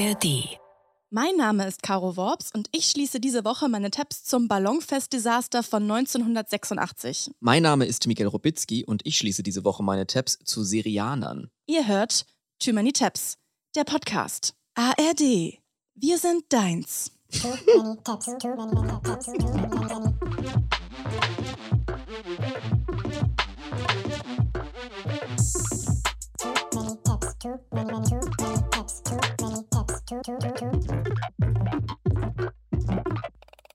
ARD. Mein Name ist Caro Worps und ich schließe diese Woche meine Tabs zum Ballonfest-Desaster von 1986. Mein Name ist Miguel Robitzky und ich schließe diese Woche meine Tabs zu Serianern. Ihr hört Too Many Tabs, der Podcast. ARD. Wir sind deins. チュチュチュ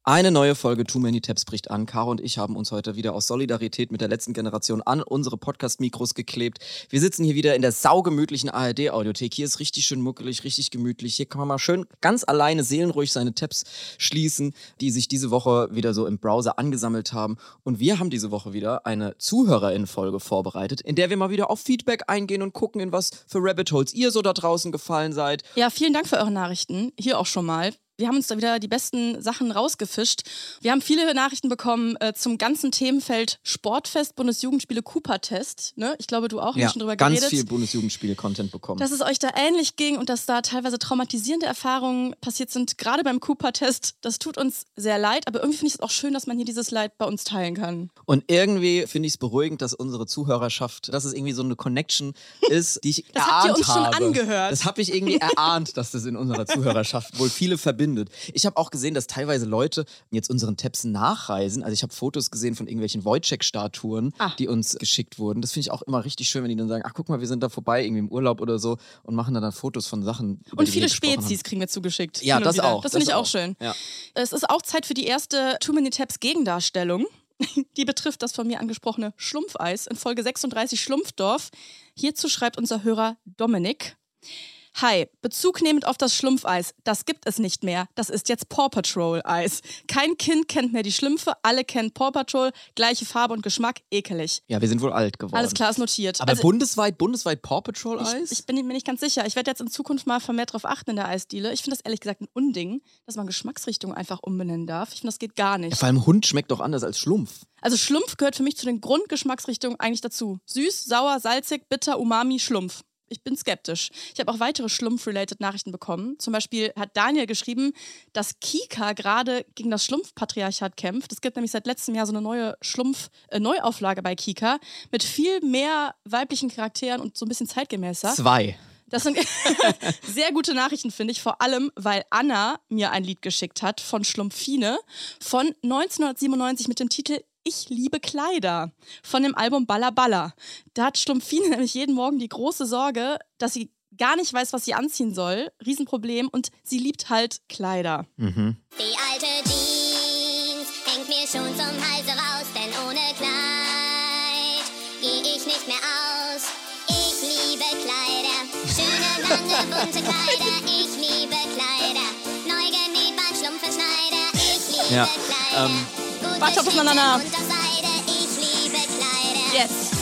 Eine neue Folge Too Many Tabs bricht an. Caro und ich haben uns heute wieder aus Solidarität mit der letzten Generation an unsere Podcast-Mikros geklebt. Wir sitzen hier wieder in der saugemütlichen ARD-Audiothek. Hier ist richtig schön muckelig, richtig gemütlich. Hier kann man mal schön ganz alleine seelenruhig seine Tabs schließen, die sich diese Woche wieder so im Browser angesammelt haben. Und wir haben diese Woche wieder eine ZuhörerInnen-Folge vorbereitet, in der wir mal wieder auf Feedback eingehen und gucken, in was für Rabbit Holes ihr so da draußen gefallen seid. Ja, vielen Dank für eure Nachrichten. Hier auch schon mal. Wir haben uns da wieder die besten Sachen rausgefischt. Wir haben viele Nachrichten bekommen äh, zum ganzen Themenfeld Sportfest, Bundesjugendspiele, Cooper-Test. Ne? Ich glaube, du auch, Ja, schon drüber ganz geredet. viel Bundesjugendspiele-Content bekommen. Dass es euch da ähnlich ging und dass da teilweise traumatisierende Erfahrungen passiert sind, gerade beim Cooper-Test. Das tut uns sehr leid, aber irgendwie finde ich es auch schön, dass man hier dieses Leid bei uns teilen kann. Und irgendwie finde ich es beruhigend, dass unsere Zuhörerschaft, dass es irgendwie so eine Connection ist, die ich Das erahnt habt ihr uns schon habe. angehört. Das habe ich irgendwie erahnt, dass das in unserer Zuhörerschaft wohl viele verbindet. Ich habe auch gesehen, dass teilweise Leute jetzt unseren Tabs nachreisen. Also ich habe Fotos gesehen von irgendwelchen Wojciech-Statuen, Ah. die uns geschickt wurden. Das finde ich auch immer richtig schön, wenn die dann sagen, ach guck mal, wir sind da vorbei, irgendwie im Urlaub oder so und machen dann, dann Fotos von Sachen. Und viele Spezies kriegen wir zugeschickt. Ja, das wieder. auch, Das finde ich auch auch. schön. Ja. Es ist auch Zeit für die erste Too Many Tabs Gegendarstellung. Die betrifft das von mir angesprochene Schlumpfeis in Folge 36 Schlumpfdorf. Hierzu schreibt unser Hörer Dominik. Hi, Bezug nehmend auf das Schlumpfeis. Das gibt es nicht mehr. Das ist jetzt Paw Patrol Eis. Kein Kind kennt mehr die Schlümpfe, alle kennen Paw Patrol, gleiche Farbe und Geschmack, ekelig. Ja, wir sind wohl alt geworden. Alles klar, ist notiert. Aber Also- bundesweit, bundesweit Paw Patrol Eis? ich, ich bin mir nicht ganz sicher. Ich werde jetzt in Zukunft mal vermehrt darauf achten in der Eisdiele. Ich finde das ehrlich gesagt ein Unding, dass man Geschmacksrichtung einfach umbenennen darf. Ich finde, das geht gar ja, nicht. vor allem Hund schmeckt doch anders als Schlumpf. Also Schlumpf gehört für mich zu den Grundgeschmacksrichtungen eigentlich dazu. Süß, sauer, salzig, bitter, umami, Schlumpf. Ich bin skeptisch. Ich habe auch weitere Schlumpf-related Nachrichten bekommen. Zum Beispiel hat Daniel geschrieben, dass Kika gerade gegen das Schlumpfpatriarchat kämpft. Es gibt nämlich seit letztem Jahr so eine neue Schlumpf-Neuauflage bei Kika mit viel mehr weiblichen Charakteren und so ein bisschen zeitgemäßer. Zwei. Das sind sehr gute Nachrichten, finde ich. Vor allem, weil Anna mir ein Lied geschickt hat von Schlumpfine von 1997 mit dem Titel Ich liebe Kleider von dem Album Balla Balla. Da hat Schlumpfine nämlich jeden Morgen die große Sorge, dass sie gar nicht weiß, was sie anziehen soll. Riesenproblem. Und sie liebt halt Kleider. Mhm. Die alte Jeans hängt mir schon zum Halse raus, denn ohne Kleid geh ich nicht mehr aus. Ich liebe Kleider, schöne, lange, bunte Kleider. Ich liebe Kleider, neu genäht beim Schlumpfenschneider. Ich liebe Ja, Kleider, ähm, Warte, auf, bis man danach. Yes.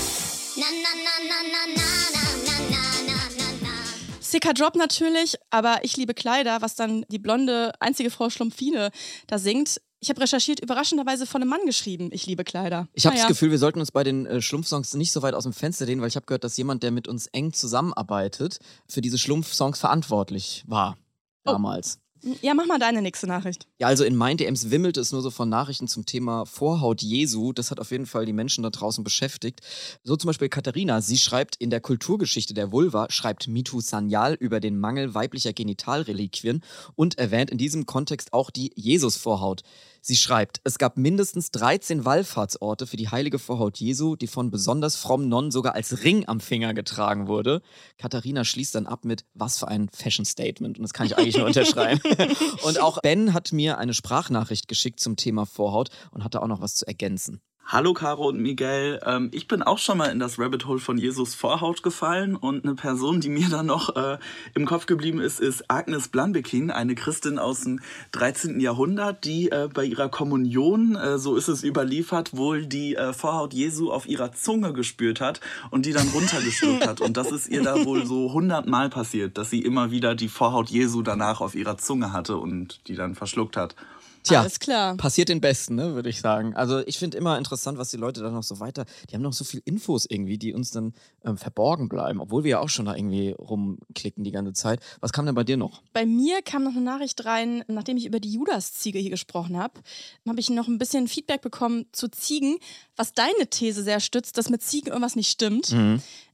Sicker Drop natürlich, aber ich liebe Kleider, was dann die blonde, einzige Frau Schlumpfine da singt. Ich habe recherchiert, überraschenderweise von einem Mann geschrieben, ich liebe Kleider. Ich habe naja. das Gefühl, wir sollten uns bei den äh, Schlumpfsongs nicht so weit aus dem Fenster lehnen, weil ich habe gehört, dass jemand, der mit uns eng zusammenarbeitet, für diese Schlumpfsongs verantwortlich war. Oh. Damals. Ja, mach mal deine nächste Nachricht. Ja, also in meinen DMs wimmelte es nur so von Nachrichten zum Thema Vorhaut Jesu. Das hat auf jeden Fall die Menschen da draußen beschäftigt. So zum Beispiel Katharina, sie schreibt in der Kulturgeschichte der Vulva, schreibt Mitu Sanyal über den Mangel weiblicher Genitalreliquien und erwähnt in diesem Kontext auch die Jesus-Vorhaut. Sie schreibt, es gab mindestens 13 Wallfahrtsorte für die heilige Vorhaut Jesu, die von besonders frommen Nonnen sogar als Ring am Finger getragen wurde. Katharina schließt dann ab mit, was für ein Fashion-Statement. Und das kann ich eigentlich nur unterschreiben. Und auch Ben hat mir eine Sprachnachricht geschickt zum Thema Vorhaut und hatte auch noch was zu ergänzen. Hallo Caro und Miguel. Ähm, ich bin auch schon mal in das Rabbit Hole von Jesus Vorhaut gefallen und eine Person, die mir dann noch äh, im Kopf geblieben ist, ist Agnes Blanbekin, eine Christin aus dem 13. Jahrhundert, die äh, bei ihrer Kommunion, äh, so ist es überliefert, wohl die äh, Vorhaut Jesu auf ihrer Zunge gespürt hat und die dann runtergeschluckt hat. Und das ist ihr da wohl so hundertmal passiert, dass sie immer wieder die Vorhaut Jesu danach auf ihrer Zunge hatte und die dann verschluckt hat. Tja, Alles klar. passiert den Besten, ne, würde ich sagen. Also ich finde immer interessant, was die Leute dann noch so weiter, die haben noch so viel Infos irgendwie, die uns dann ähm, verborgen bleiben, obwohl wir ja auch schon da irgendwie rumklicken die ganze Zeit. Was kam denn bei dir noch? Bei mir kam noch eine Nachricht rein, nachdem ich über die Judas-Ziege hier gesprochen habe, habe ich noch ein bisschen Feedback bekommen zu Ziegen, was deine These sehr stützt, dass mit Ziegen irgendwas nicht stimmt.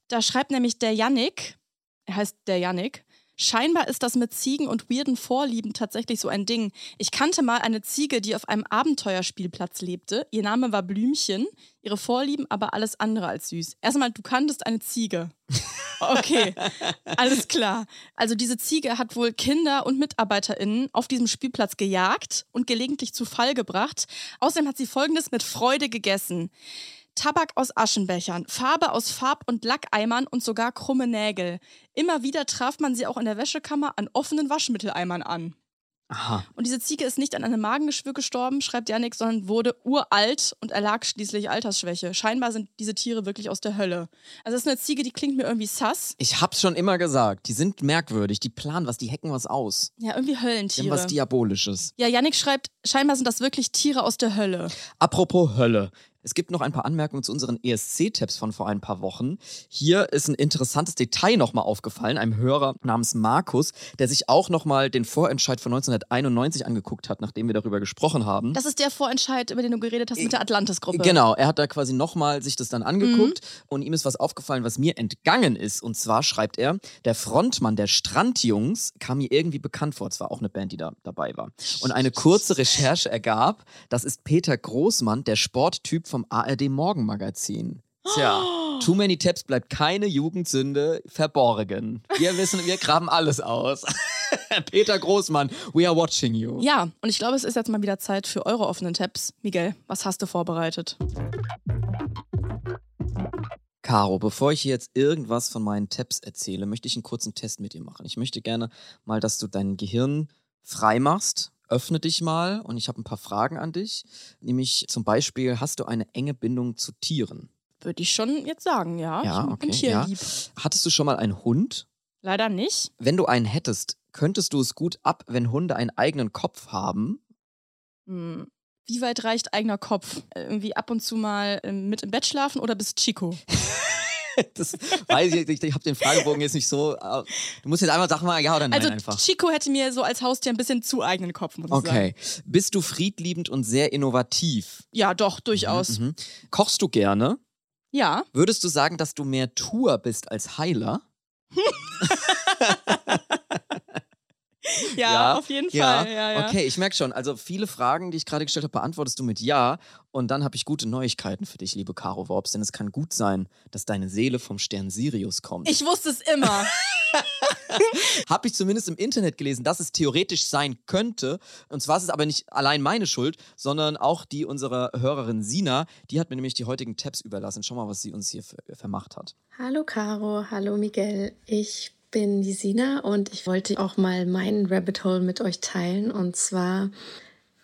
Da schreibt nämlich der Yannick, er heißt der Yannick, scheinbar ist das mit Ziegen und weirden Vorlieben tatsächlich so ein Ding. Ich kannte mal eine Ziege, die auf einem Abenteuerspielplatz lebte. Ihr Name war Blümchen, ihre Vorlieben aber alles andere als süß. Erstmal, du kanntest eine Ziege. Okay, alles klar. Also diese Ziege hat wohl Kinder und MitarbeiterInnen auf diesem Spielplatz gejagt und gelegentlich zu Fall gebracht. Außerdem hat sie Folgendes mit Freude gegessen. Tabak aus Aschenbechern, Farbe aus Farb- und Lackeimern und sogar krumme Nägel. Immer wieder traf man sie auch in der Wäschekammer an offenen Waschmitteleimern an. Aha. Und diese Ziege ist nicht an einem Magengeschwür gestorben, schreibt Janik, sondern wurde uralt und erlag schließlich Altersschwäche. Scheinbar sind diese Tiere wirklich aus der Hölle. Also das ist eine Ziege, die klingt mir irgendwie sass. Ich hab's schon immer gesagt, die sind merkwürdig, die planen was, die hacken was aus. Ja, irgendwie Höllentiere. was Diabolisches. Ja, Yannick schreibt, scheinbar sind das wirklich Tiere aus der Hölle. Apropos Hölle. Es gibt noch ein paar Anmerkungen zu unseren ESC-Tipps von vor ein paar Wochen. Hier ist ein interessantes Detail nochmal aufgefallen, einem Hörer namens Markus, der sich auch nochmal den Vorentscheid von 1991 angeguckt hat, nachdem wir darüber gesprochen haben. Das ist der Vorentscheid, über den du geredet hast mit der Atlantis-Gruppe. Genau, er hat da quasi nochmal sich das dann angeguckt und ihm ist was aufgefallen, was mir entgangen ist. Und zwar schreibt er, der Frontmann der Strandjungs kam mir irgendwie bekannt vor. Es war auch eine Band, die da dabei war. Und eine kurze Recherche ergab, das ist Peter Großmann, der Sporttyp vom ARD Morgenmagazin. Tja, Too Many Tabs bleibt keine Jugendsünde verborgen. Wir wissen, wir graben alles aus. Peter Großmann, we are watching you. Ja, und ich glaube, es ist jetzt mal wieder Zeit für eure offenen Tabs. Miguel, was hast du vorbereitet? Caro, bevor ich jetzt irgendwas von meinen Tabs erzähle, möchte ich einen kurzen Test mit dir machen. Ich möchte gerne mal, dass du dein Gehirn frei machst. Öffne dich mal und ich habe ein paar Fragen an dich. Nämlich zum Beispiel, hast du eine enge Bindung zu Tieren? Würde ich schon jetzt sagen, ja. Ja, ich okay, bin tierlieb. Hattest du schon mal einen Hund? Leider nicht. Wenn du einen hättest, könntest du es gut ab, wenn Hunde einen eigenen Kopf haben? Hm. Wie weit reicht eigener Kopf? Äh, Irgendwie ab und zu mal ähm, mit im Bett schlafen oder bis Chico? Das weiß ich, ich, ich habe den Fragebogen jetzt nicht so. äh, Du musst jetzt einmal sagen, mal ja oder nein also einfach. Chico hätte mir so als Haustier ein bisschen zu eigenen Kopf, muss ich sagen. Okay. Bist du friedliebend und sehr innovativ? Ja, doch, durchaus. Mhm. Kochst du gerne? Ja. Würdest du sagen, dass du mehr Tour bist als Heiler? Ja, auf jeden ja. Fall. Ja, ja. Okay, ich merke schon. Also viele Fragen, die ich gerade gestellt habe, beantwortest du mit Ja. Und dann habe ich gute Neuigkeiten für dich, liebe Caro Worps. Denn es kann gut sein, dass deine Seele vom Stern Sirius kommt. Ich wusste es immer. Habe ich zumindest im Internet gelesen, dass es theoretisch sein könnte. Und zwar ist es aber nicht allein meine Schuld, sondern auch die unserer Hörerin Sina. Die hat mir nämlich die heutigen Tabs überlassen. Schau mal, was sie uns hier ver- vermacht hat. Hallo Caro, hallo Miguel. Ich bin die Sina und ich wollte auch mal meinen Rabbit Hole mit euch teilen. Und zwar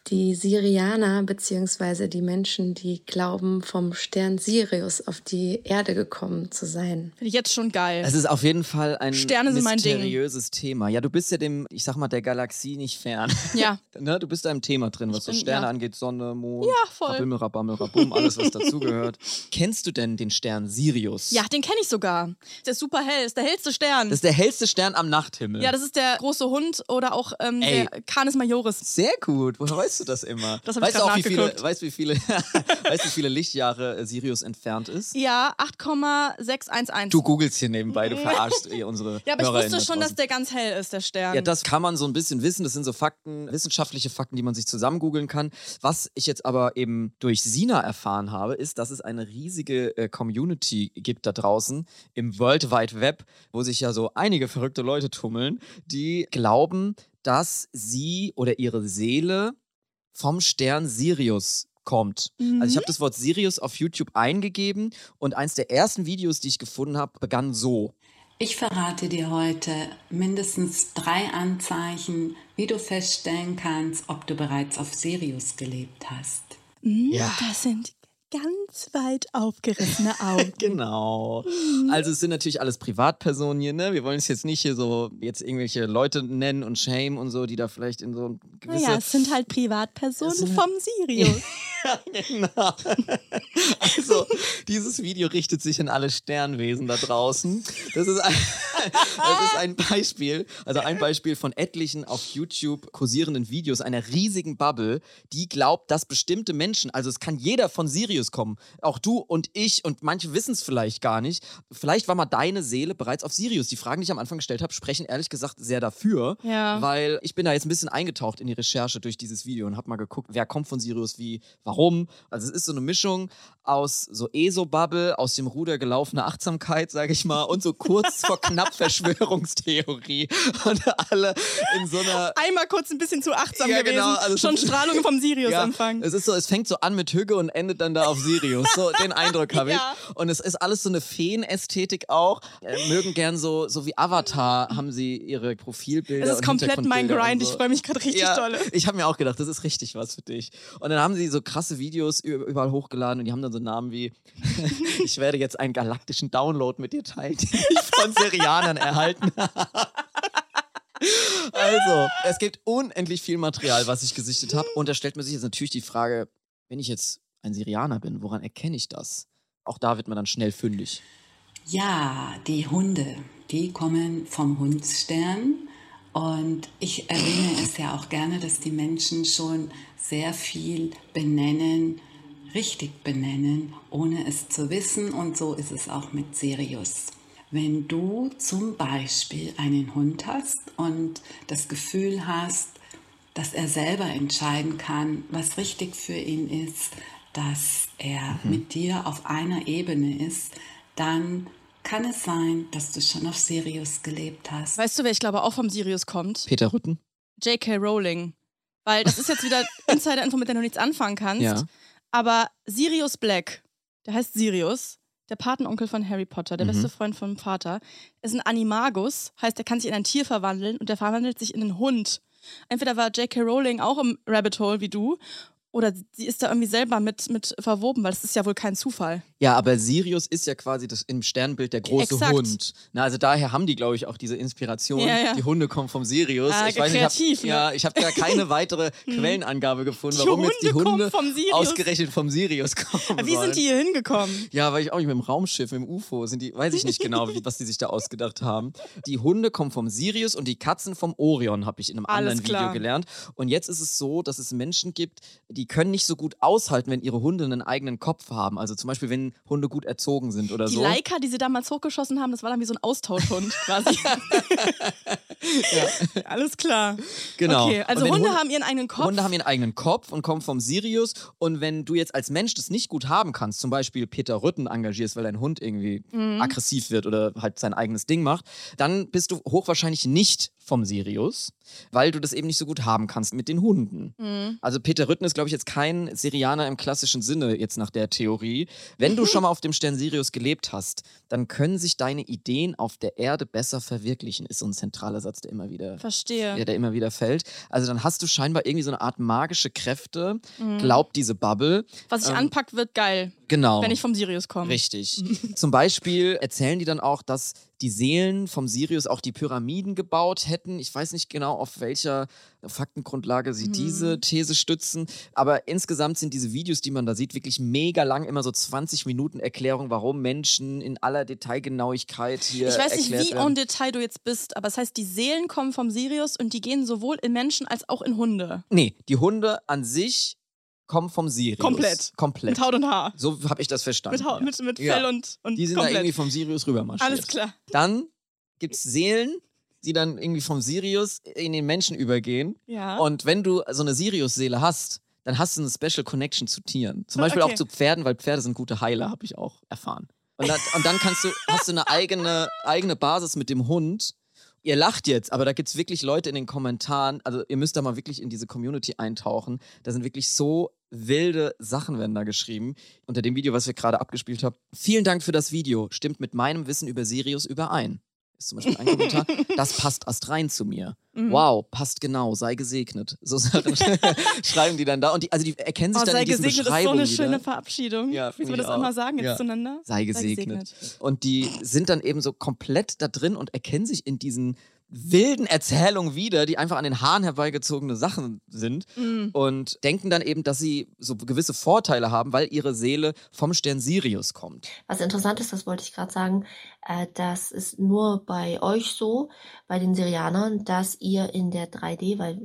die Sirianer beziehungsweise die Menschen, die glauben, vom Stern Sirius auf die Erde gekommen zu sein. Finde ich jetzt schon geil. Es ist auf jeden Fall ein Sterne sind mein Ding. mysteriöses Thema. Ja, du bist ja dem, ich sag mal, der Galaxie nicht fern. ja. ne? Du bist da im Thema drin, was Ich so bin- Sterne ja. angeht, Sonne, Mond, Ja, voll. Rabimmel, Rabammel, Rabum, alles, was dazugehört. Kennst du denn den Stern Sirius? Ja, den kenne ich sogar. Der ist super hell, ist der hellste Stern. Das ist der hellste Stern am Nachthimmel. ja, das ist der große Hund oder auch ähm, der Canis Majoris. Sehr gut. Woher weißt du das immer? Das weißt du auch, wie viele, weißt, wie viele, weißt, wie viele Lichtjahre äh, Sirius entfernt ist? Ja, 8,611. Du googelst hier nebenbei, du verarschst eh unsere ja, aber ich wusste schon, dass draußen. der ganz hell ist, der Stern. Ja, das kann man so ein bisschen wissen. Das sind so Fakten, wissenschaftliche Fakten, die man sich zusammen googeln kann. Was ich jetzt aber eben durch Sina erfahren habe, ist, dass es eine riesige äh, Community gibt da draußen im World Wide Web, wo sich ja so einige verrückte Leute tummeln, die glauben, dass sie oder ihre Seele vom Stern Sirius kommt. Also ich habe das Wort Sirius auf YouTube eingegeben und eins der ersten Videos, die ich gefunden habe, begann so. Ich verrate dir heute mindestens drei Anzeichen, wie du feststellen kannst, ob du bereits auf Sirius gelebt hast. Mhm, Ja. Das sind ganz weit aufgerissene Augen. Genau. Also es sind natürlich alles Privatpersonen hier, ne? Wir wollen es jetzt nicht hier so jetzt irgendwelche Leute nennen und shame und so, die da vielleicht in so gewisse. Naja, es sind halt Privatpersonen sind- vom Sirius. genau. Also, dieses Video richtet sich an alle Sternwesen da draußen. Das ist, ein, das ist ein Beispiel, also ein Beispiel von etlichen auf YouTube kursierenden Videos einer riesigen Bubble, die glaubt, dass bestimmte Menschen, also es kann jeder von Sirius kommen, auch du und ich und manche wissen es vielleicht gar nicht. Vielleicht war mal deine Seele bereits auf Sirius. Die Fragen, die ich am Anfang gestellt habe, sprechen ehrlich gesagt sehr dafür, Ja. weil ich bin da jetzt ein bisschen eingetaucht in die Recherche durch dieses Video und habe mal geguckt, wer kommt von Sirius wie, warum. Also es ist so eine Mischung aus so ESO-Bubble, aus dem Ruder gelaufene Achtsamkeit, sage ich mal, und so kurz vor knapp Verschwörungstheorie. Und alle in so einer Einmal kurz ein bisschen zu achtsam Ja, gewesen. genau, also Schon Strahlung vom Sirius ja, empfangen. es ist so, es fängt so an mit Hügge und endet dann da auf Sirius. So, den Eindruck habe ich. Ja. Und es ist alles so eine Feenästhetik auch. Äh, mögen gern so, so wie Avatar haben sie ihre Profilbilder. Das ist komplett mein Grind. So. Ich freue mich gerade richtig ja, dolle. Ich habe mir auch gedacht, das ist richtig was für dich. Und dann haben sie so krasse Videos überall hochgeladen und die haben dann so Namen wie ich werde jetzt einen galaktischen Download mit dir teilen, den ich von Serianern erhalten habe. Also, es gibt unendlich viel Material, was ich gesichtet habe. Und da stellt man sich jetzt natürlich die Frage, wenn ich jetzt ein Syrianer bin, woran erkenne ich das? Auch da wird man dann schnell fündig. Ja, die Hunde, die kommen vom Hundsstern. Und ich erwähne es ja auch gerne, dass die Menschen schon sehr viel benennen, richtig benennen, ohne es zu wissen. Und so ist es auch mit Sirius. Wenn du zum Beispiel einen Hund hast und das Gefühl hast, dass er selber entscheiden kann, was richtig für ihn ist, dass er mit dir auf einer Ebene ist, dann kann es sein, dass du schon auf Sirius gelebt hast. Weißt du, wer ich glaube auch vom Sirius kommt? Peter Rütten? J.K. Rowling. Weil das ist jetzt wieder Insider-Info, mit der du nichts anfangen kannst. Ja. Aber Sirius Black, der heißt Sirius, der Patenonkel von Harry Potter, der Mhm. beste Freund vom Vater, ist ein Animagus, heißt, er kann sich in ein Tier verwandeln und der verwandelt sich in einen Hund. Entweder war J.K. Rowling auch im Rabbit Hole wie du, oder sie ist da irgendwie selber mit, mit verwoben, weil das ist ja wohl kein Zufall. Ja, aber Sirius ist ja quasi das, im Sternbild der große Exakt. Hund. Na, also daher haben die, glaube ich, auch diese Inspiration. Ja, ja. Die Hunde kommen vom Sirius. Ah, ich weiß kreativ, nicht, ich hab, ne? ja, ich habe da keine weitere Quellenangabe gefunden, Die warum jetzt die Hunde Hunde vom ausgerechnet vom Sirius kommen Wie sollen. sind die hier hingekommen? Ja, weil ich auch nicht mit dem Raumschiff, mit dem UFO, sind die, weiß ich nicht genau, wie, was die sich da ausgedacht haben. Die Hunde kommen vom Sirius und die Katzen vom Orion, habe ich in einem Alles anderen Video klar. gelernt. Und jetzt ist es so, dass es Menschen gibt, die können nicht so gut aushalten, wenn ihre Hunde einen eigenen Kopf haben. Also zum Beispiel, wenn Hunde gut erzogen sind oder Die so. Leica, die sie damals hochgeschossen haben, das war dann wie so ein Austauschhund quasi. Alles klar. Genau. Okay, also Hunde, Hunde- haben ihren eigenen Kopf. Hunde haben ihren eigenen Kopf und kommen vom Sirius. Und wenn du jetzt als Mensch das nicht gut haben kannst, zum Beispiel Peter Rütten engagierst, weil dein Hund irgendwie Mhm. aggressiv wird oder halt sein eigenes Ding macht, dann bist du hochwahrscheinlich nicht vom Sirius, weil du das eben nicht so gut haben kannst mit den Hunden. Mhm. Also Peter Rütten ist, glaube ich, jetzt kein Sirianer im klassischen Sinne, jetzt nach der Theorie. Wenn du schon mal auf dem Stern Sirius gelebt hast, dann können sich deine Ideen auf der Erde besser verwirklichen, ist so ein zentraler Satz, der immer wieder Verstehe. der, der immer wieder fällt. Also dann hast du scheinbar irgendwie so eine Art magische Kräfte, Mhm. glaubt diese Bubble. Was sich Ähm, anpackt, wird geil, Genau. wenn ich vom Sirius komme. Richtig. Zum Beispiel erzählen die dann auch, dass die Seelen vom Sirius auch die Pyramiden gebaut hätten. Ich weiß nicht genau, auf welcher Faktengrundlage sie Mhm. diese These stützen. Aber insgesamt sind diese Videos, die man da sieht, wirklich mega lang. Immer so 20 Minuten Erklärung, warum Menschen in aller Detailgenauigkeit hier Ich weiß nicht, wie werden. en Detail du jetzt bist, aber es heißt, die Seelen kommen vom Sirius und die gehen sowohl in Menschen als auch in Hunde. Nee, die Hunde an sich kommen vom Sirius. Komplett. Komplett. Mit Haut und Haar. So habe ich das verstanden. Mit, Haut, ja. mit, mit Ja. Fell und, und Die sind da komplett. irgendwie vom Sirius rübermarschiert. Alles klar. Dann gibt es Seelen, die dann irgendwie vom Sirius in den Menschen übergehen. Ja. Und wenn du so eine Sirius-Seele hast, dann hast du eine Special Connection zu Tieren. Zum Beispiel Okay. auch zu Pferden, weil Pferde sind gute Heiler, habe ich auch erfahren. Und dann, und dann kannst du, hast du eine eigene, eigene Basis mit dem Hund. Ihr lacht jetzt, aber da gibt es wirklich Leute in den Kommentaren, also ihr müsst da mal wirklich in diese Community eintauchen. Da sind wirklich so wilde Sachen werden da geschrieben. Unter dem Video, was wir gerade abgespielt haben. Vielen Dank für das Video. Stimmt mit meinem Wissen über Sirius überein. Ist zum Beispiel ein Kommentar. Das passt astrein zu mir. Mhm. Wow, passt genau, sei gesegnet. So Sachen schreiben die dann da. Und die, also die erkennen sich Oh, dann sei in diesen gesegnet ist so Beschreibungen eine schöne. Verabschiedung. Ja, Dass wir das auch mal auch. sagen jetzt Ja. zueinander. Sei gesegnet. Und die sind dann eben so komplett da drin und erkennen sich in diesen wilden Erzählungen wieder, die einfach an den Haaren herbeigezogene Sachen sind Mhm. und denken dann eben, dass sie so gewisse Vorteile haben, weil ihre Seele vom Stern Sirius kommt. Was interessant ist, das wollte ich gerade sagen, äh, das ist nur bei euch so, bei den Syrianern, dass ihr in der 3D, weil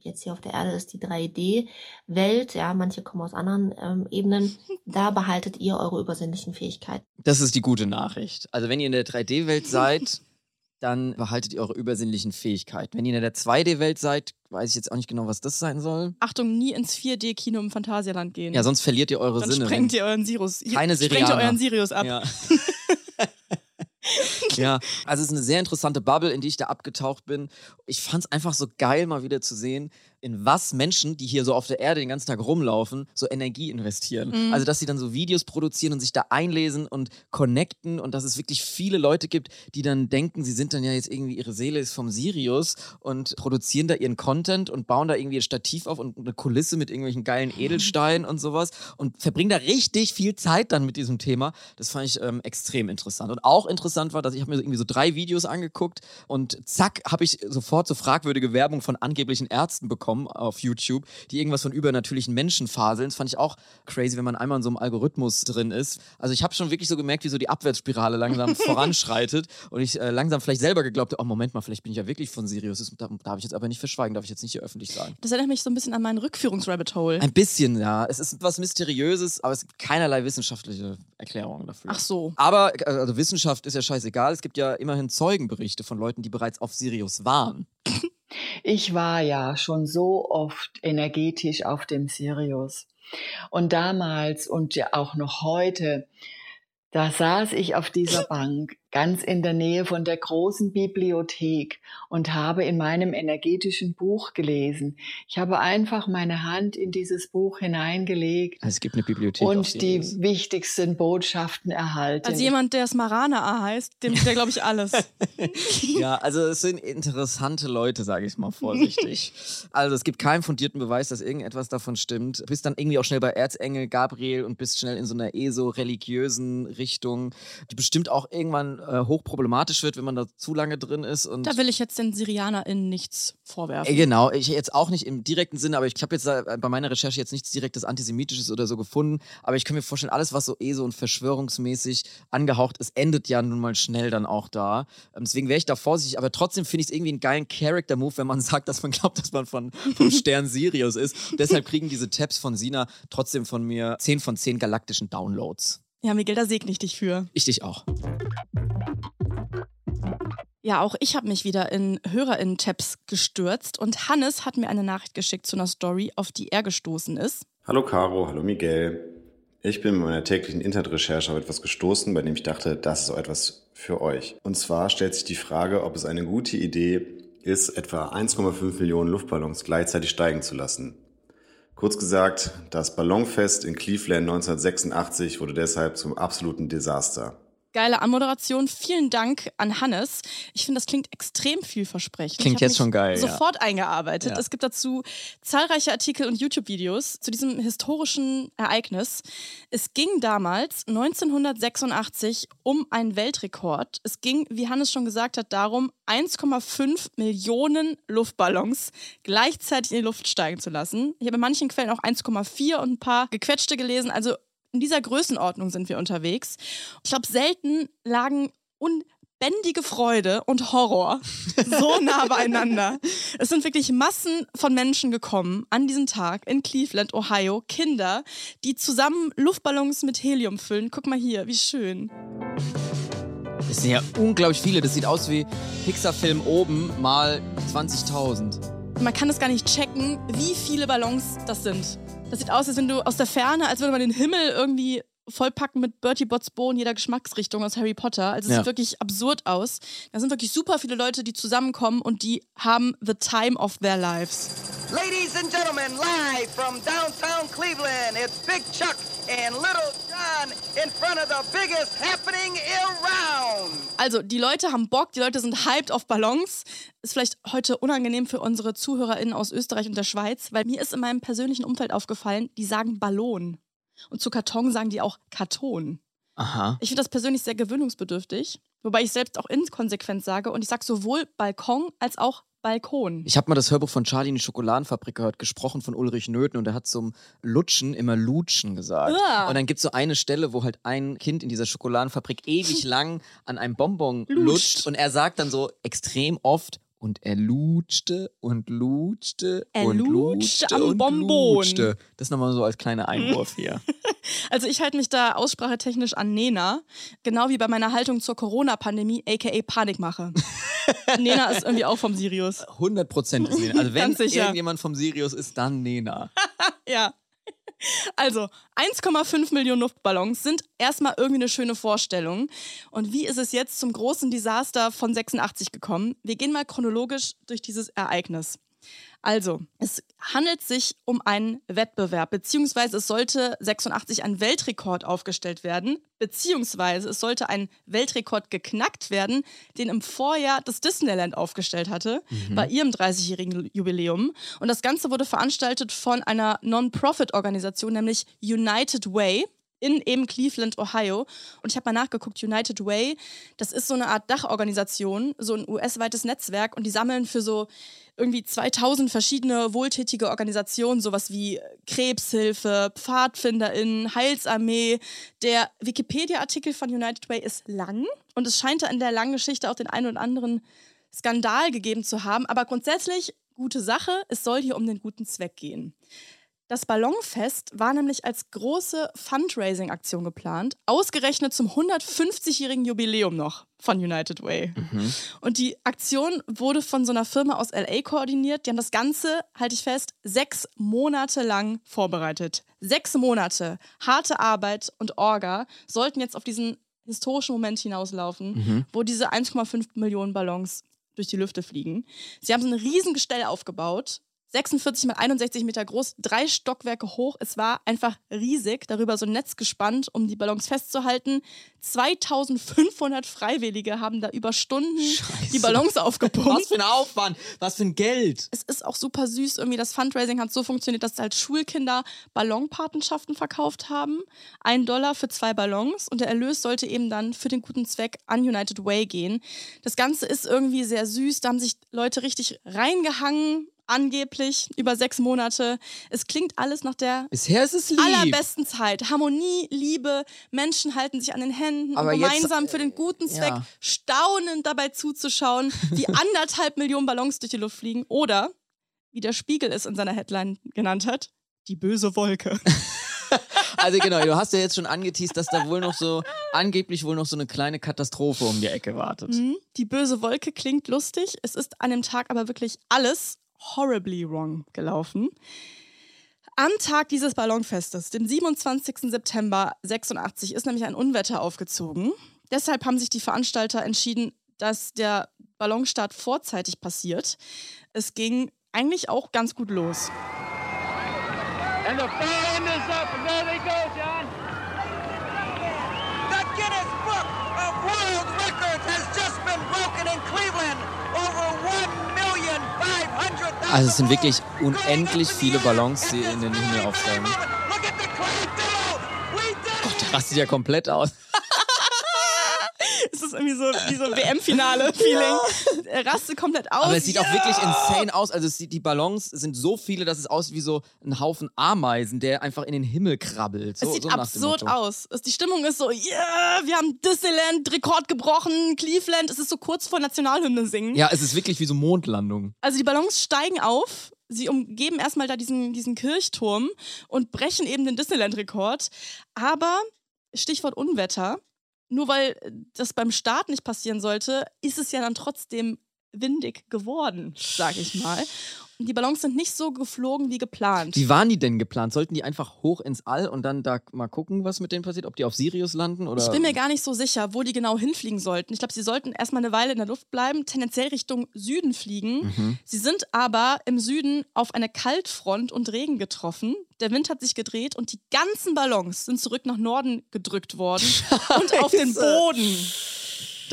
jetzt hier auf der Erde ist die 3D-Welt, ja, manche kommen aus anderen ähm, Ebenen, da behaltet ihr eure übersinnlichen Fähigkeiten. Das ist die gute Nachricht. Also wenn ihr in der 3D-Welt seid, dann behaltet ihr eure übersinnlichen Fähigkeiten. Wenn ihr in der 2D-Welt seid, weiß ich jetzt auch nicht genau, was das sein soll. Achtung, nie ins 4D-Kino im Phantasialand gehen. Ja, sonst verliert ihr eure Dann Sinne. sprengt ihr euren Sirius. Keine Sprengt ihr euren Sirius ab. Ja. ja, also es ist eine sehr interessante Bubble, in die ich da abgetaucht bin. Ich fand es einfach so geil, mal wieder zu sehen, in was Menschen, die hier so auf der Erde den ganzen Tag rumlaufen, so Energie investieren. Mhm. Also, dass sie dann so Videos produzieren und sich da einlesen und connecten und dass es wirklich viele Leute gibt, die dann denken, sie sind dann ja jetzt irgendwie, ihre Seele ist vom Sirius und produzieren da ihren Content und bauen da irgendwie ein Stativ auf und eine Kulisse mit irgendwelchen geilen Edelsteinen und sowas und verbringen da richtig viel Zeit dann mit diesem Thema. Das fand ich ähm, extrem interessant. Und auch interessant war, dass ich habe mir irgendwie so drei Videos angeguckt und zack, habe ich sofort so fragwürdige Werbung von angeblichen Ärzten bekommen auf YouTube, die irgendwas von übernatürlichen Menschen faseln. Das fand ich auch crazy, wenn man einmal in so einem Algorithmus drin ist. Also ich habe schon wirklich so gemerkt, wie so die Abwärtsspirale langsam voranschreitet und ich äh, langsam vielleicht selber geglaubt habe, oh Moment mal, vielleicht bin ich ja wirklich von Sirius. Das darf, ich jetzt aber nicht verschweigen, darf ich jetzt nicht hier öffentlich sagen. Das erinnert mich so ein bisschen an meinen Rückführungs-Rabbit Hole. Ein bisschen, ja. Es ist was Mysteriöses, aber es gibt keinerlei wissenschaftliche Erklärungen dafür. Ach so. Aber äh, also Wissenschaft ist ja scheißegal. Es gibt ja immerhin Zeugenberichte von Leuten, die bereits auf Sirius waren. Ich war ja schon so oft energetisch auf dem Sirius. Und damals und ja auch noch heute, da saß ich auf dieser Bank ganz in der Nähe von der großen Bibliothek und habe in meinem energetischen Buch gelesen. Ich habe einfach meine Hand in dieses Buch hineingelegt Also es gibt eine Bibliothek. und die Sirius. wichtigsten Botschaften erhalten. Also jemand, der Smarana heißt, dem der glaube ich alles. ja, also es sind interessante Leute, sage ich mal vorsichtig. also es gibt keinen fundierten Beweis, dass irgendetwas davon stimmt. Bist dann irgendwie auch schnell bei Erzengel Gabriel und bist schnell in so einer ESO-religiösen Richtung, die bestimmt auch irgendwann äh, hochproblematisch wird, wenn man da zu lange drin ist. Und Da will ich jetzt den SyrianerInnen nichts vorwerfen. Äh, Genau, ich jetzt auch nicht im direkten Sinne, aber ich habe jetzt da bei meiner Recherche jetzt nichts direktes Antisemitisches oder so gefunden. Aber ich kann mir vorstellen, alles, was so eh so und verschwörungsmäßig angehaucht ist, endet ja nun mal schnell dann auch da. Ähm, Deswegen wäre ich da vorsichtig, aber trotzdem finde ich es irgendwie einen geilen Character-Move, wenn man sagt, dass man glaubt, dass man von, vom Stern Sirius ist. Deshalb kriegen diese Tabs von Sina trotzdem von mir 10 von 10 galaktischen Downloads. Ja, Miguel, da segne ich dich für. Ich dich auch. Ja, auch ich habe mich wieder in HörerInnen-Tabs gestürzt und Hannes hat mir eine Nachricht geschickt zu einer Story, auf die er gestoßen ist. Hallo Caro, hallo Miguel. Ich bin mit meiner täglichen Internetrecherche auf etwas gestoßen, bei dem ich dachte, das ist auch etwas für euch. Und zwar stellt sich die Frage, ob es eine gute Idee ist, etwa 1,5 Millionen Luftballons gleichzeitig steigen zu lassen. Kurz gesagt, das Ballonfest in Cleveland 1986 wurde deshalb zum absoluten Desaster. Geile Anmoderation. Vielen Dank an Hannes. Ich finde, das klingt extrem vielversprechend. Klingt jetzt schon geil, ja. Sofort eingearbeitet. Ja. Es gibt dazu zahlreiche Artikel und YouTube-Videos zu diesem historischen Ereignis. Es ging damals, 1986, um einen Weltrekord. Es ging, wie Hannes schon gesagt hat, darum, 1,5 Millionen Luftballons gleichzeitig in die Luft steigen zu lassen. Ich habe in manchen Quellen auch 1,4 und ein paar gequetschte gelesen. Also in dieser Größenordnung sind wir unterwegs. Ich glaube, selten lagen unbändige Freude und Horror so nah beieinander. Es sind wirklich Massen von Menschen gekommen an diesen Tag in Cleveland, Ohio. Kinder, die zusammen Luftballons mit Helium füllen. Guck mal hier, wie schön. Das sind ja unglaublich viele. Das sieht aus wie Pixar-Film oben mal 20.000. Man kann es gar nicht checken, wie viele Ballons das sind. Das sieht aus, als wenn du aus der Ferne, als würde man den Himmel irgendwie vollpacken mit Bertie Botts Bo in jeder Geschmacksrichtung aus Harry Potter. Also es Ja. sieht wirklich absurd aus. Da sind wirklich super viele Leute, die zusammenkommen und die haben the time of their lives. Ladies and gentlemen, live from downtown Cleveland, it's Big Chuck and Little John in front of the biggest happening around. Also, die Leute haben Bock, die Leute sind hyped auf Ballons. Ist vielleicht heute unangenehm für unsere ZuhörerInnen aus Österreich und der Schweiz, weil mir ist in meinem persönlichen Umfeld aufgefallen, die sagen Ballon. Und zu Karton sagen die auch Karton. Aha. Ich finde das persönlich sehr gewöhnungsbedürftig, wobei ich selbst auch inkonsequent sage und ich sage sowohl Balkon als auch Balkon. Ich habe mal das Hörbuch von Charlie in die Schokoladenfabrik gehört, gesprochen von Ulrich Nöthen und er hat zum Lutschen immer Lutschen gesagt. Ah. Und dann gibt es so eine Stelle, wo halt ein Kind in dieser Schokoladenfabrik ewig lang an einem Bonbon Lutscht. lutscht und er sagt dann so extrem oft und er lutschte und lutschte Er und lutschte lutschte am und Bonbon. lutschte. Das nochmal so als kleiner Einwurf hier. Also ich halte mich da aussprachetechnisch an Nena, genau wie bei meiner Haltung zur Corona-Pandemie, aka Panikmache. Nena ist irgendwie auch vom Sirius. 100 Prozent ist Nena. Also wenn irgendjemand vom Sirius ist, dann Nena. Ja. Also, 1,5 Millionen Luftballons sind erstmal irgendwie eine schöne Vorstellung. Und wie ist es jetzt zum großen Desaster von 86 gekommen? Wir gehen mal chronologisch durch dieses Ereignis. Also, es handelt sich um einen Wettbewerb, beziehungsweise es sollte 86 ein Weltrekord aufgestellt werden, beziehungsweise es sollte ein Weltrekord geknackt werden, den im Vorjahr das Disneyland aufgestellt hatte, bei ihrem 30-jährigen Jubiläum. Und das Ganze wurde veranstaltet von einer Non-Profit-Organisation, nämlich United Way in eben Cleveland, Ohio. Und ich habe mal nachgeguckt, United Way, das ist so eine Art Dachorganisation, so ein US-weites Netzwerk und die sammeln für so irgendwie 2000 verschiedene wohltätige Organisationen, sowas wie Krebshilfe, PfadfinderInnen, Heilsarmee. Der Wikipedia-Artikel von United Way ist lang und es scheint da in der langen Geschichte auch den einen oder anderen Skandal gegeben zu haben. Aber grundsätzlich gute Sache, es soll hier um den guten Zweck gehen. Das Ballonfest war nämlich als große Fundraising-Aktion geplant, ausgerechnet zum 150-jährigen Jubiläum noch von United Way. Und die Aktion wurde von so einer Firma aus LA koordiniert. Die haben das Ganze, halte ich fest, sechs Monate lang vorbereitet. Sechs Monate harte Arbeit und Orga sollten jetzt auf diesen historischen Moment hinauslaufen, wo diese 1,5 Millionen Ballons durch die Lüfte fliegen. Sie haben so ein Riesengestell aufgebaut, 46 mal 61 Meter groß, drei Stockwerke hoch. Es war einfach riesig. Darüber so ein Netz gespannt, um die Ballons festzuhalten. 2500 Freiwillige haben da über Stunden die Ballons aufgepumpt. Was für ein Aufwand, was für ein Geld. Es ist auch super süß. Irgendwie das Fundraising hat so funktioniert, dass halt Schulkinder Ballonpatenschaften verkauft haben. Ein Dollar für zwei Ballons und der Erlös sollte eben dann für den guten Zweck an United Way gehen. Das Ganze ist irgendwie sehr süß. Da haben sich Leute richtig reingehangen. Angeblich über sechs Monate. Es klingt alles nach der Bisher ist es lieb. allerbesten Zeit. Harmonie, Liebe, Menschen halten sich an den Händen, Aber um jetzt, gemeinsam für den guten Zweck ja. staunend dabei zuzuschauen, wie anderthalb Millionen Ballons durch die Luft fliegen. Oder, wie der Spiegel es in seiner Headline genannt hat, die böse Wolke. Also genau, du hast ja jetzt schon angeteased, dass da wohl noch so, angeblich wohl noch so eine kleine Katastrophe um die Ecke wartet. Mhm. Die böse Wolke klingt lustig. Es ist an dem Tag aber wirklich alles horribly wrong gelaufen. Am Tag dieses Ballonfestes, dem 27. September 86, ist nämlich ein Unwetter aufgezogen. Deshalb haben sich die Veranstalter entschieden, dass der Ballonstart vorzeitig passiert. Es ging eigentlich auch ganz gut los. And the far end is up, and there they go, John. The Guinness Book of World Records has just been broken in Cleveland. Over 1,500,000 Also es sind wirklich unendlich viele Ballons, die in den Himmel aufsteigen. did it. Rastet ja komplett aus. Es ist irgendwie so wie so WM-Finale-Feeling. Er rastet komplett aus. Aber es sieht auch Ja! wirklich insane aus. Also es sieht, die Ballons sind so viele, dass es aussieht wie so ein Haufen Ameisen, der einfach in den Himmel krabbelt. So, Es sieht so absurd aus. Es- Die Stimmung ist so, yeah, wir haben Disneyland-Rekord gebrochen, Cleveland. Es ist so kurz vor Nationalhymne singen. Ja, es ist wirklich wie so Mondlandung. Also die Ballons steigen auf, sie umgeben erstmal da diesen, diesen Kirchturm und brechen eben den Disneyland-Rekord. Aber, Stichwort Unwetter, nur weil das beim Start nicht passieren sollte, ist es ja dann trotzdem windig geworden, sag ich mal. Die Ballons sind nicht so geflogen wie geplant. Wie waren die denn geplant? Sollten die einfach hoch ins All und dann da mal gucken, was mit denen passiert? Ob die auf Sirius landen oder. Ich bin mir gar nicht so sicher, wo die genau hinfliegen sollten. Ich glaube, sie sollten erstmal eine Weile in der Luft bleiben, tendenziell Richtung Süden fliegen. Mhm. Sie sind aber im Süden auf eine Kaltfront und Regen getroffen. Der Wind hat sich gedreht und die ganzen Ballons sind zurück nach Norden gedrückt worden und auf den Boden.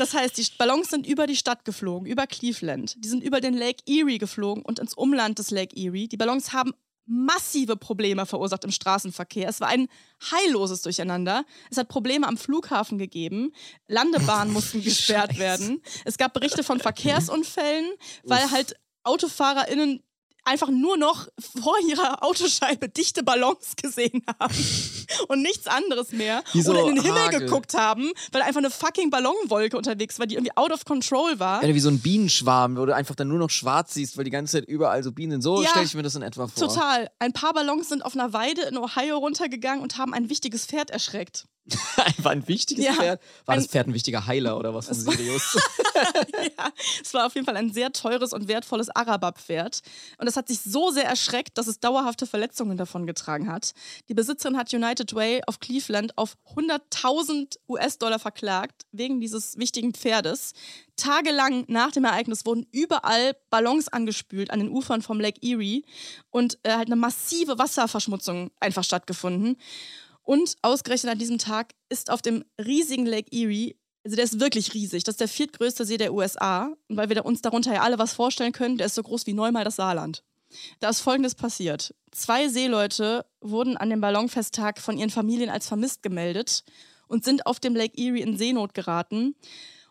Das heißt, die Ballons sind über die Stadt geflogen, über Cleveland. Die sind über den Lake Erie geflogen und ins Umland des Lake Erie. Die Ballons haben massive Probleme verursacht im Straßenverkehr. Es war ein heilloses Durcheinander. Es hat Probleme am Flughafen gegeben. Landebahnen mussten gesperrt werden. Es gab Berichte von Verkehrsunfällen, weil halt AutofahrerInnen einfach nur noch vor ihrer Autoscheibe dichte Ballons gesehen haben und nichts anderes mehr. Wie so Oder in den Himmel Hagel. geguckt haben, weil einfach eine fucking Ballonwolke unterwegs war, die irgendwie out of control war. Ja, wie so ein Bienenschwarm, wo du einfach dann nur noch schwarz siehst, weil die ganze Zeit überall so Bienen sind. So Ja, stelle ich mir das in etwa vor. Total. Ein paar Ballons sind auf einer Weide in Ohio runtergegangen und haben ein wichtiges Pferd erschreckt. War ein wichtiges Ja, Pferd. War das ein- Pferd ein wichtiger Heiler oder was von Sirius? ja, es war auf jeden Fall ein sehr teures und wertvolles Araberpferd. Und es hat sich so sehr erschreckt, dass es dauerhafte Verletzungen davon getragen hat. Die Besitzerin hat United Way auf Cleveland auf 100.000 US-Dollar verklagt wegen dieses wichtigen Pferdes. Tagelang nach dem Ereignis wurden überall Ballons angespült an den Ufern vom Lake Erie und äh, halt eine massive Wasserverschmutzung einfach stattgefunden. Und ausgerechnet an diesem Tag ist auf dem riesigen Lake Erie, also der ist wirklich riesig, das ist der viertgrößte See der USA. Und weil wir uns darunter ja alle was vorstellen können, der ist so groß wie neunmal das Saarland. Da ist Folgendes passiert. Zwei Seeleute wurden an dem Ballonfesttag von ihren Familien als vermisst gemeldet und sind auf dem Lake Erie in Seenot geraten.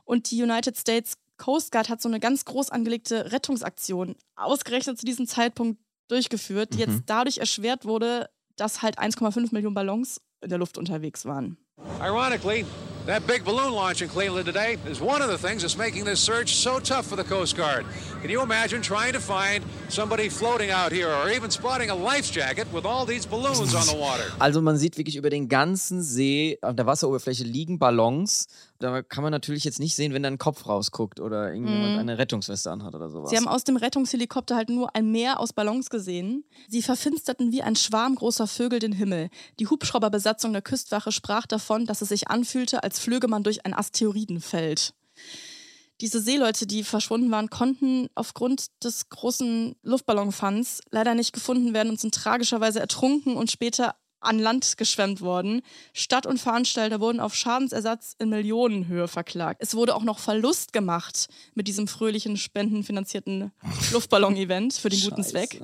Und die United States Coast Guard hat so eine ganz groß angelegte Rettungsaktion ausgerechnet zu diesem Zeitpunkt durchgeführt, die Mhm. jetzt dadurch erschwert wurde, dass halt 1,5 Millionen Ballons der Luft unterwegs waren. Ironically, that big balloon launch in Cleveland today is one of the things that's making this search so tough for the Coast Guard. Can you imagine trying to find somebody floating out here or even spotting a life jacket with all these balloons on the water? Also man sieht wirklich über den ganzen See, auf der Wasseroberfläche liegen Ballons. Da kann man natürlich jetzt nicht sehen, wenn da ein Kopf rausguckt oder irgendjemand Mhm. eine Rettungsweste anhat oder sowas. Sie haben aus dem Rettungshelikopter halt nur ein Meer aus Ballons gesehen. Sie verfinsterten wie ein Schwarm großer Vögel den Himmel. Die Hubschrauberbesatzung der Küstwache sprach davon, dass es sich anfühlte, als flöge man durch ein Asteroidenfeld. Diese Seeleute, die verschwunden waren, konnten aufgrund des großen Luftballonfunds leider nicht gefunden werden und sind tragischerweise ertrunken und später an Land geschwemmt worden. Stadt und Veranstalter wurden auf Schadensersatz in Millionenhöhe verklagt. Es wurde auch noch Verlust gemacht mit diesem fröhlichen, spendenfinanzierten Luftballon-Event für den guten Scheiße. Zweck.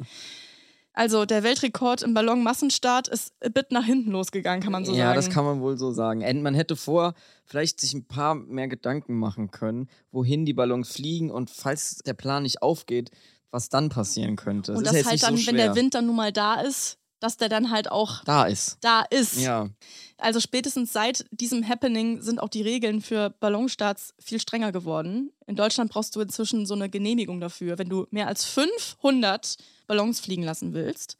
Also der Weltrekord im Ballonmassenstart ist ein bit nach hinten losgegangen, kann man so ja, sagen. das kann man wohl so sagen. Und Man hätte vor vielleicht sich ein paar mehr Gedanken machen können, wohin die Ballons fliegen und falls der Plan nicht aufgeht, was dann passieren könnte. und das ja jetzt halt dann, so wenn der. Wind dann nun mal da ist, dass der dann halt auch da ist. da ist. Ja. Also spätestens seit diesem Happening sind auch die Regeln für Ballonstarts viel strenger geworden. In Deutschland brauchst du inzwischen so eine Genehmigung dafür, wenn du mehr als 500 Ballons fliegen lassen willst.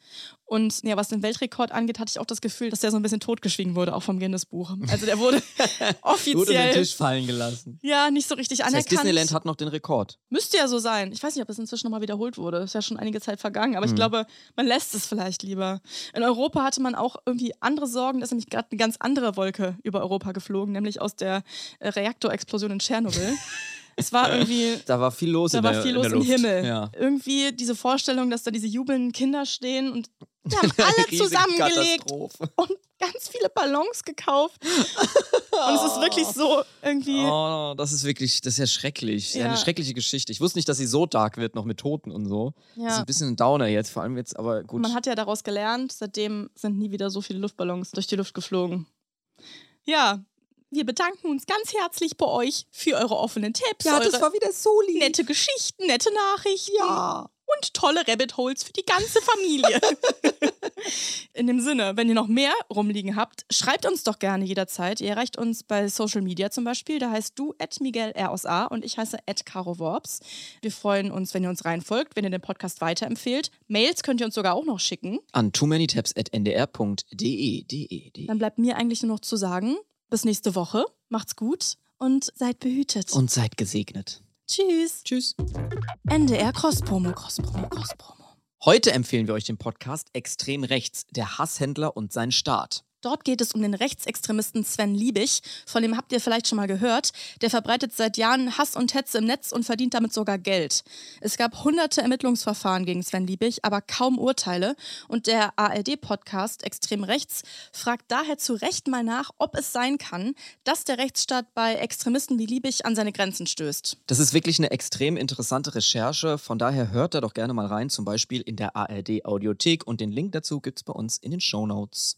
Und ja, was den Weltrekord angeht, hatte ich auch das Gefühl, dass der so ein bisschen totgeschwiegen wurde, auch vom Guinness-Buch. Also der wurde Wurde offiziell den Tisch fallen gelassen. ja nicht so richtig Das heißt, anerkannt. Disneyland hat noch den Rekord. Müsste ja so sein. Ich weiß nicht, ob das inzwischen nochmal wiederholt wurde. Ist ja schon einige Zeit vergangen. Aber ich Mhm. glaube, man lässt es vielleicht lieber. In Europa hatte man auch irgendwie andere Sorgen. Da ist nämlich gerade eine ganz andere Wolke über Europa geflogen, nämlich aus der Reaktorexplosion in Tschernobyl. es war irgendwie. Da war viel los Da war viel los im. Himmel. Ja. Irgendwie diese Vorstellung, dass da diese jubelnden Kinder stehen und die haben alle zusammengelegt und ganz viele Ballons gekauft. und es ist wirklich so irgendwie. Oh, das ist wirklich, das ist ja schrecklich. Ja. Ja. Eine schreckliche Geschichte. Ich wusste nicht, dass sie so dark wird, noch mit Toten und so. Das ist Ja. ein bisschen ein Downer jetzt, vor allem jetzt, aber gut. Man hat ja daraus gelernt, seitdem sind nie wieder so viele Luftballons durch die Luft geflogen. Ja, wir bedanken uns ganz herzlich bei euch für eure offenen Tipps. Ja, das war wieder so lieb. Nette Geschichten, nette Nachrichten. Ja. Und tolle Rabbit Holes für die ganze Familie. In dem Sinne, wenn ihr noch mehr rumliegen habt, schreibt uns doch gerne jederzeit. Ihr erreicht uns bei Social Media zum Beispiel. Da heißt du at Miguel R aus A und ich heiße at Caro Worps. Wir freuen uns, wenn ihr uns reinfolgt, wenn ihr den Podcast weiterempfehlt. Mails könnt ihr uns sogar auch noch schicken. An too many tabs at ndr.de. De, de. Dann bleibt mir eigentlich nur noch zu sagen, bis nächste Woche. Macht's gut und seid behütet. Und seid gesegnet. Tschüss. Tschüss. NDR Cross Promo, Cross Promo, Cross Promo. Heute empfehlen wir euch den Podcast Extrem Rechts, der Hasshändler und sein Staat. Dort geht es um den Rechtsextremisten Sven Liebig. Von dem habt ihr vielleicht schon mal gehört. Der verbreitet seit Jahren Hass und Hetze im Netz und verdient damit sogar Geld. Es gab hunderte Ermittlungsverfahren gegen Sven Liebig, aber kaum Urteile. Und der ARD-Podcast Extrem Rechts fragt daher zu Recht mal nach, ob es sein kann, dass der Rechtsstaat bei Extremisten wie Liebig an seine Grenzen stößt. Das ist wirklich eine extrem interessante Recherche. Von daher hört da doch gerne mal rein, zum Beispiel in der ARD-Audiothek. Und den Link dazu gibt es bei uns in den Show Notes.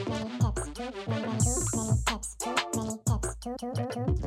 too many tabs, too